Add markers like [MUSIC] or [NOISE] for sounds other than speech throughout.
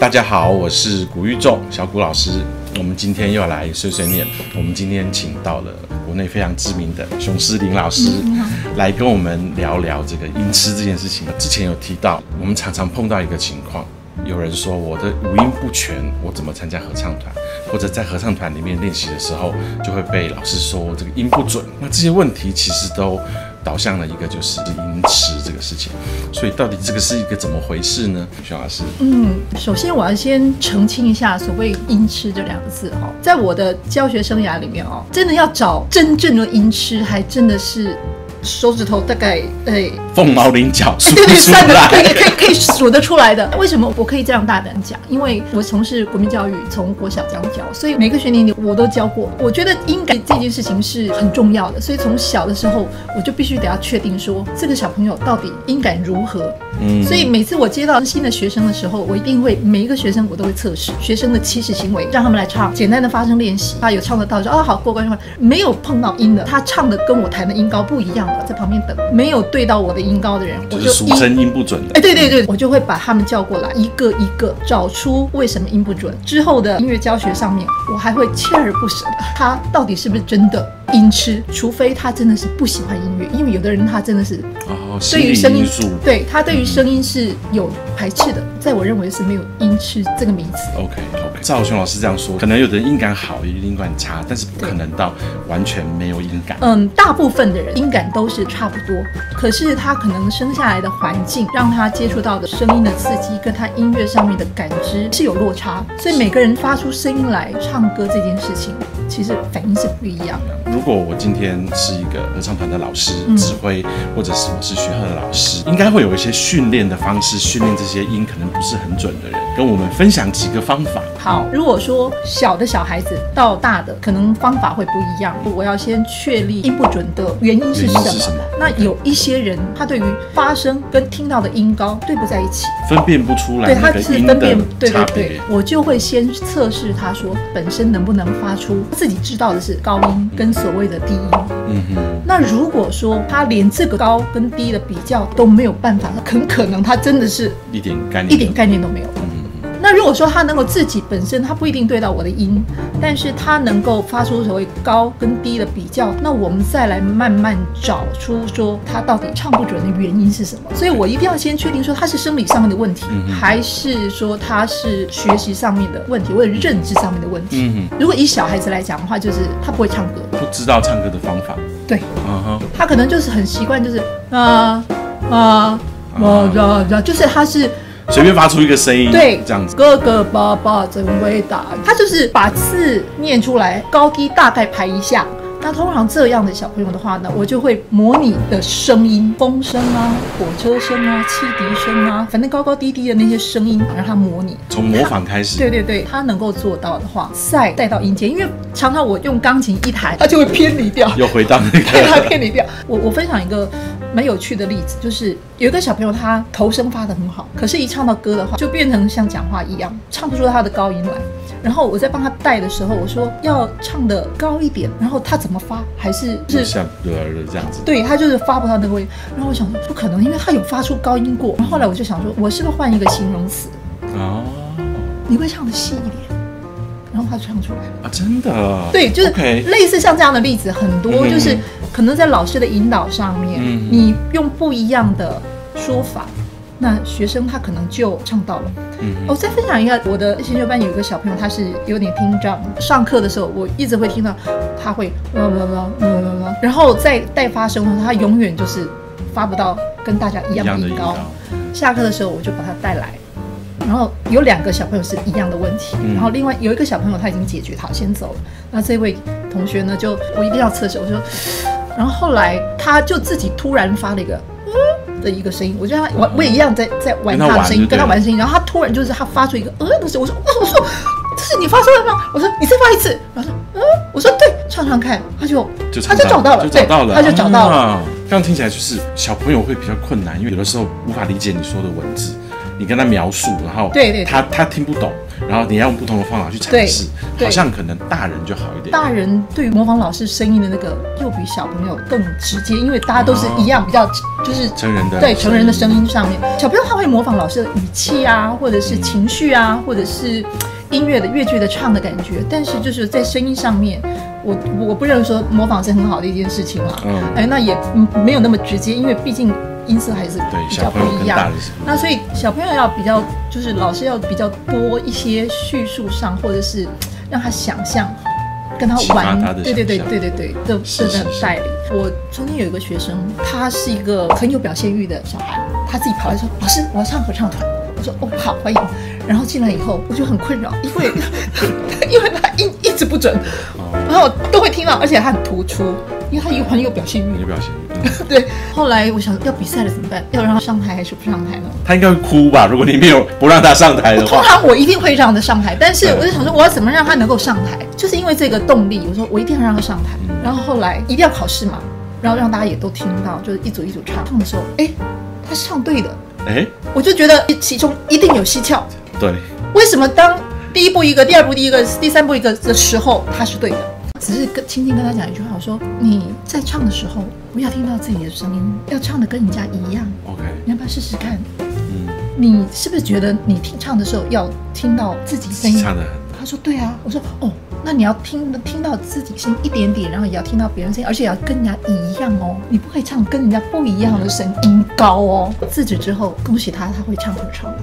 大家好，我是古玉仲小古老师。我们今天又来碎碎念。我们今天请到了国内非常知名的熊诗林老师，来跟我们聊聊这个音痴这件事情。之前有提到，我们常常碰到一个情况，有人说我的五音不全，我怎么参加合唱团？或者在合唱团里面练习的时候，就会被老师说这个音不准。那这些问题其实都。导向了一个就是音痴这个事情，所以到底这个是一个怎么回事呢？徐老师，嗯，首先我要先澄清一下所谓音痴这两个字哦，在我的教学生涯里面哦，真的要找真正的音痴，还真的是。手指头大概诶，凤毛麟角，对对，算的可以可以可以数得出来的。为什么我可以这样大胆讲？因为我从事国民教育，从国小这样教，所以每个学年里我都教过。我觉得音感这件事情是很重要的，所以从小的时候我就必须得要确定说这个小朋友到底音感如何。嗯，所以每次我接到新的学生的时候，我一定会每一个学生我都会测试学生的起始行为，让他们来唱简单的发声练习。他有唱得到，说啊好过关就关。没有碰到音的，他唱的跟我弹的音高不一样。在旁边等，没有对到我的音高的人，我就俗称音不准的。哎，对对对，我就会把他们叫过来，一个一个找出为什么音不准。之后的音乐教学上面，我还会锲而不舍的，他到底是不是真的？音痴，除非他真的是不喜欢音乐，因为有的人他真的是哦，对于声音，对他对于声音是有排斥的，在我认为是没有音痴这个名词。OK，赵雄老师这样说，可能有的人音感好，有的音感差，但是不可能到完全没有音感。嗯，大部分的人音感都是差不多，可是他可能生下来的环境让他接触到的声音的刺激，跟他音乐上面的感知是有落差，所以每个人发出声音来唱歌这件事情，其实反应是不一样的。如果我今天是一个合唱团的老师、指挥，或者是我是学校的老师，应该会有一些训练的方式，训练这些音可能不是很准的人，跟我们分享几个方法。好，如果说小的小孩子到大的，可能方法会不一样。我要先确立音不准的原因是什么。那有一些人，他对于发声跟听到的音高对不在一起，分辨不出来。对，他是分辨，对对对。我就会先测试他说本身能不能发出自己知道的是高音跟所。谓的低音，嗯哼，那如果说他连这个高跟低的比较都没有办法，那很可能他真的是一点概念一点概念都没有。那如果说他能够自己本身他不一定对到我的音，但是他能够发出所谓高跟低的比较，那我们再来慢慢找出说他到底唱不准的原因是什么。所以我一定要先确定说他是生理上面的问题，还是说他是学习上面的问题，或者认知上面的问题。如果以小孩子来讲的话，就是他不会唱歌，不知道唱歌的方法。对，嗯哼，他可能就是很习惯，就是啊啊啊啊，就是他是。随便发出一个声音，对，这样子。哥哥爸爸真伟大，他就是把字念出来，高低大概排一下。那通常这样的小朋友的话呢，我就会模拟的声音，风声啊，火车声啊，汽笛声啊，反正高高低低的那些声音，让他模拟。从模仿开始。对对对，他能够做到的话，再带到音阶，因为常常我用钢琴一弹，他就会偏离掉，又回到那个，[LAUGHS] 他偏离掉。我我分享一个蛮有趣的例子，就是有一个小朋友，他头声发的很好，可是一唱到歌的话，就变成像讲话一样，唱不出他的高音来。然后我在帮他带的时候，我说要唱的高一点，然后他怎么发还是是像对这样子，对他就是发不到那个位。然后我想说不可能，因为他有发出高音过。然后后来我就想说，我是不是换一个形容词？哦，你会唱的细一点，然后他就唱出来了啊！真的？对，就是类似像这样的例子很多，就是可能在老师的引导上面，你用不一样的说法。那学生他可能就唱到了。嗯，我再分享一下，我的先修班有一个小朋友，他是有点听障。上课的时候，我一直会听到他会啦啦啦啦啦啦，然后在带发声的时候，他永远就是发不到跟大家一样的音高。下课的时候，我就把他带来，然后有两个小朋友是一样的问题，然后另外有一个小朋友他已经解决，他先走了。那这位同学呢，就我一定要测试，我说，然后后来他就自己突然发了一个嗯。的一个声音，我觉得他我我也一样在在玩他的声音，跟他玩声音，然后他突然就是他发出一个嗯的声，我说我说这是你发出来吗？我说你再发一次，然后说嗯，我说对，唱唱看，他就他就找到了，找到了，他就找到了。这样听起来就是小朋友会比较困难，因为有的时候无法理解你说的文字，你跟他描述，然后对对对他他听不懂，然后你要用不同的方法去尝试，好像可能大人就好一点。大人对于模仿老师声音的那个，又比小朋友更直接，因为大家都是一样，比较就是成人的对成人的声音上面，小朋友他会模仿老师的语气啊，或者是情绪啊，或者是音乐的乐句的唱的感觉，但是就是在声音上面，我我不认为说模仿是很好的一件事情啦。嗯哎，那也嗯没有那么直接，因为毕竟音色还是比较不一样那所以小朋友要比较，就是老师要比较多一些叙述上，或者是让他想象，跟他玩，对对对对对对，的的是是是带领。我曾经有一个学生，他是一个很有表现欲的小孩，他自己跑来说：“老师，我要唱合唱团。”我说：“哦，好，欢迎。”然后进来以后，我就很困扰，因为 [LAUGHS] 因为直不准，哦，然后都会听到，而且他很突出，因为他有很有表现欲。有表现欲。嗯 [LAUGHS] 对，后来我想要比赛了怎么办？要让他上台还是不上台呢？他应该会哭吧？如果你没有不让他上台的通话，常我一定会让他上台，但是我就想说，我要怎么让他能够上台？就是因为这个动力，我说我一定要让他上台。然后后来一定要考试嘛，然后让大家也都听到，就是一组一组唱。唱的时候，哎，他是唱对的，哎，我就觉得其中一定有蹊跷。对，为什么当第一步一个，第二步第一个，第三步一个的时候，他是对的？只是跟轻轻跟他讲一句话，我说你在唱的时候不要听到自己的声音，要唱的跟人家一样。OK，你要不要试试看？嗯，你是不是觉得你听唱的时候要听到自己声音？唱的很他说对啊，我说哦，那你要听听到自己声音一点点，然后也要听到别人声音，而且要跟人家一样哦，你不可以唱跟人家不一样的声音高哦。自止之后，恭喜他，他会唱合唱。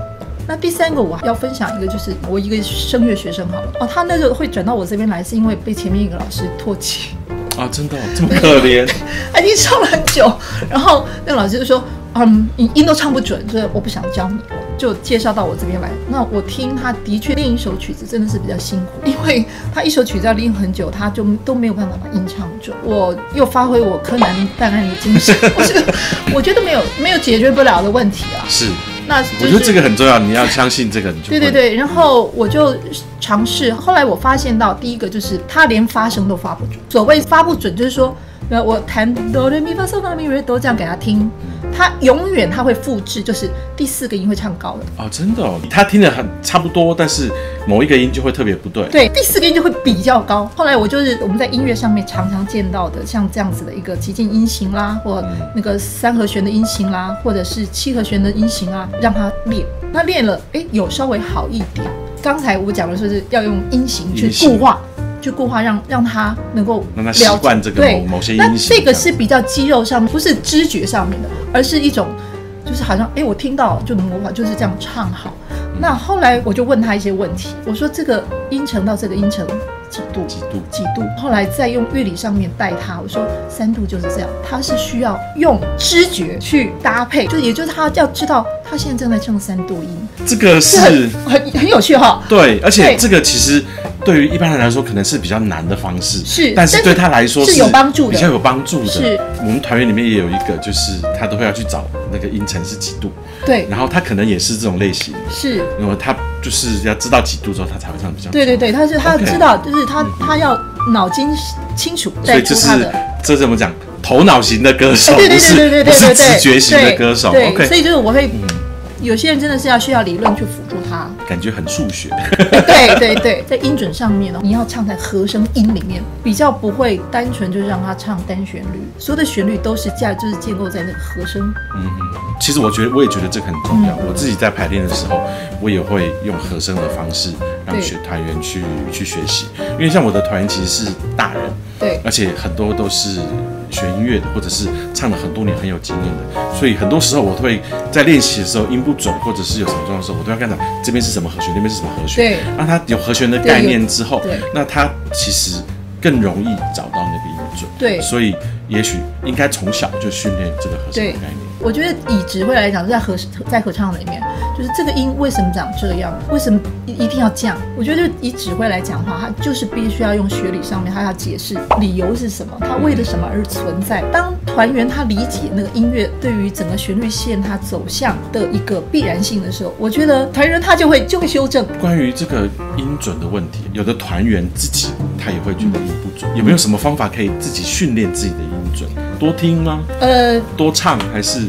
那第三个我还要分享一个，就是我一个声乐学生好了哦，他那个会转到我这边来，是因为被前面一个老师唾弃。啊，真的哦这么可怜，他已经唱了很久，然后那个老师就说：“嗯，你音都唱不准，所以我不想教你了。”就介绍到我这边来。那我听他的确练一首曲子真的是比较辛苦，因为他一首曲子要练很久，他就都没有办法把音唱准。我又发挥我柯南办案的精神，我觉得我觉得没有没有解决不了的问题啊。[LAUGHS] 是，那、就是、我觉得这个很重要，你要相信这个，你就会对对对，然后我就尝试，后来我发现到第一个就是他连发声都发不准。所谓发不准，就是说，呃，我弹哆来咪发嗦拉咪瑞哆这样给他听，他永远他会复制，就是第四个音会唱高的，哦，真的哦，他听得很差不多，但是某一个音就会特别不对。对，第四个音就会比较高。后来我就是我们在音乐上面常常见到的，像这样子的一个极进音型啦，或那个三和弦的音型啦，或者是七和弦的音型啦，让他练。那练了，哎，有稍微好一点。刚才我讲的说是要用音型去固化。去固化让让他能够让他习惯这个某某些音那这个是比较肌肉上面，不是知觉上面的，而是一种就是好像哎，我听到就能模仿，就是这样唱好。那后来我就问他一些问题，我说这个音程到这个音程几度？几度？几度？后来再用乐理上面带他，我说三度就是这样，他是需要用知觉去搭配，就也就是他要知道他现在正在唱三度音，这个是很很有趣哈。对，而且这个其实对于一般人来说可能是比较难的方式，是但是对他来说是有帮助的比较有帮助的。是我们团员里面也有一个，就是他都会要去找那个音程是几度，对，然后他可能也是这种类型，是。然后他就是要知道几度之后，他才会唱得比较对对对，他是他知道，就是他他要脑筋清楚所带以这是。这怎么讲？头脑型的歌手，哎对对对对对对对对，直觉型的对歌手。对，OK，所以就是我会，有些人真的是要需要理论去辅助他。感觉很数学。对对对，在音准上面呢，你要唱在和声音里面，比较不会单纯就是让他唱单旋律，所有的旋律都是架就是建构在那个和声。嗯哼，其实我觉得我也觉得这个很重要。嗯我自己在排练的时候，我也会用和声的方式让对学团员去去学习，因为像我的团员其实是大人，对而且很多都是学音乐的，或者是唱了很多年很有经验的，所以很多时候我会在练习的时候音不准，或者是有什么状况的时候，我都要跟他讲这边是什么和弦，那边是什么和弦，对。让他有和弦的概念之后那他其实更容易找到那个音准。对。所以也许应该从小就训练这个和弦的概念。我觉得以指挥来讲，在合在合唱里面，就是这个音为什么长这样，为什么一一定要这样？我觉得以指挥来讲的话，他就是必须要用学理上面，他要解释理由是什么，他为了什么而存在。当团员他理解那个音乐对于整个旋律线它走向的一个必然性的时候，我觉得团员他就会就会修正。关于这个音准的问题，有的团员自己他也会觉得音不准，有没有什么方法可以自己训练自己的音准？多听吗？呃，多唱还是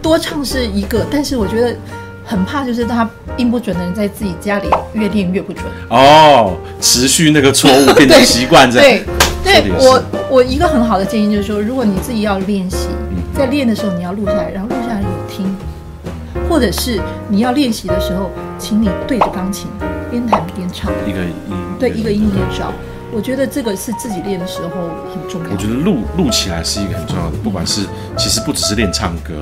多唱是一个，但是我觉得很怕就是他音不准的人在自己家里越练越不准。哦，持续那个错误变成习惯，这样。对，对我我一个很好的建议就是说，如果你自己要练习，在练的时候你要录下来，然后录下来你听，或者是你要练习的时候，请你对着钢琴边弹边唱，一个音对一个音一个找。我觉得这个是自己练的时候很重要。我觉得录录起来是一个很重要的，不管是其实不只是练唱歌，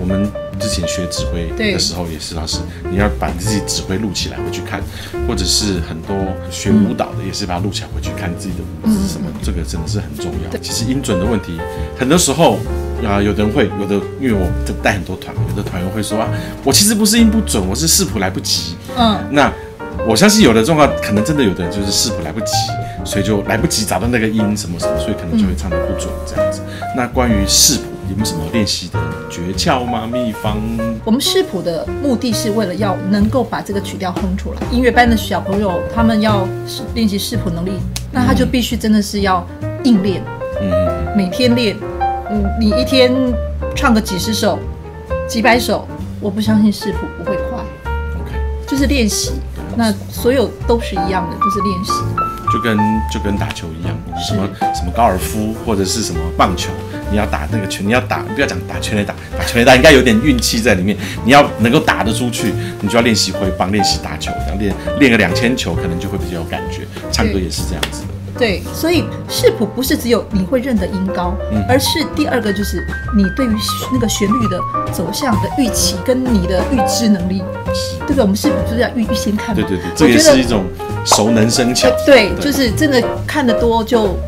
我们之前学指挥的时候也是，老师你要把自己指挥录起来回去看，或者是很多学舞蹈的也是把它录起来回去看自己的舞姿什么，这个真的是很重要。其实音准的问题，很多时候啊，有的人会有的，因为我带很多团，有的团员会说啊，我其实不是音不准，我是视谱来不及。嗯，那我相信有的状况可能真的有的人就是视谱来不及。所以就来不及找到那个音什么什么，所以可能就会唱得不准这样子。那关于视谱有没有什么练习的诀窍吗？秘方？我们视谱的目的是为了要能够把这个曲调哼出来。音乐班的小朋友他们要练习视谱能力，那他就必须真的是要硬练，嗯，每天练，嗯，你一天唱个几十首、几百首，我不相信视谱不会快。OK，就是练习。那所有都是一样的，就是练习。就跟就跟打球一样，什么什么高尔夫或者是什么棒球，你要打那个球，你要打，不要讲打全垒打，打全垒打应该有点运气在里面。你要能够打得出去，你就要练习挥棒，练习打球，然后练练个两千球，可能就会比较有感觉。唱歌也是这样子的。对，所以视谱不是只有你会认得音高，嗯而是第二个就是你对于那个旋律的走向的预期跟你的预知能力，对不对？我们视谱就是要预预先看。对对对，这也是一种。熟能生巧，对，就是真的看得多就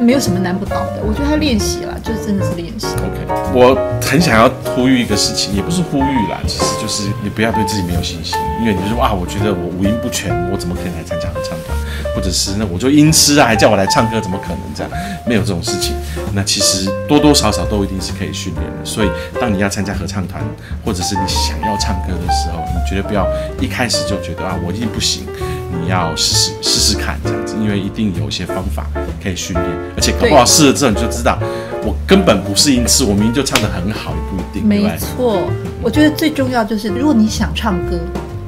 没有什么难不倒的。我觉得他练习了，就是真的是练习。OK，我很想要呼吁一个事情，也不是呼吁啦，其实就是你不要对自己没有信心，因为你就说啊，我觉得我五音不全，我怎么可能来参加合唱团？或者是那我就音痴啊，还叫我来唱歌，怎么可能这样？没有这种事情。那其实多多少少都一定是可以训练的。所以当你要参加合唱团，或者是你想要唱歌的时候，你绝对不要一开始就觉得啊，我一定不行。你要试试试试看这样子，因为一定有一些方法可以训练，而且搞不好试了之后你就知道，我根本不是音痴，我明明就唱得很好，也不一定。没错，我觉得最重要就是，如果你想唱歌，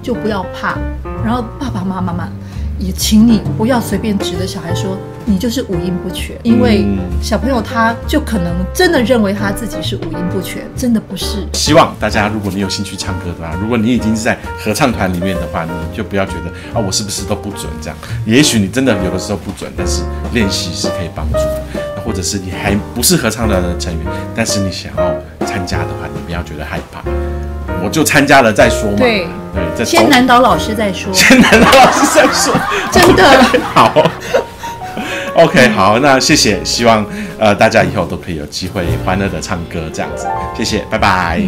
就不要怕，然后爸爸妈妈们。也请你不要随便指着小孩说你就是五音不全，因为小朋友他就可能真的认为他自己是五音不全，真的不是。希望大家，如果你有兴趣唱歌的话，如果你已经是在合唱团里面的话，你就不要觉得啊，我是不是都不准这样？也许你真的有的时候不准，但是练习是可以帮助的。或者是你还不是合唱团的成员，但是你想要参加的话，你不要觉得害怕。我就参加了再说嘛。对对，先难倒老师再说。先难倒老师再说。[LAUGHS] 真的 [LAUGHS] 好。OK，好，那谢谢，希望呃大家以后都可以有机会欢乐的唱歌这样子，谢谢，拜拜。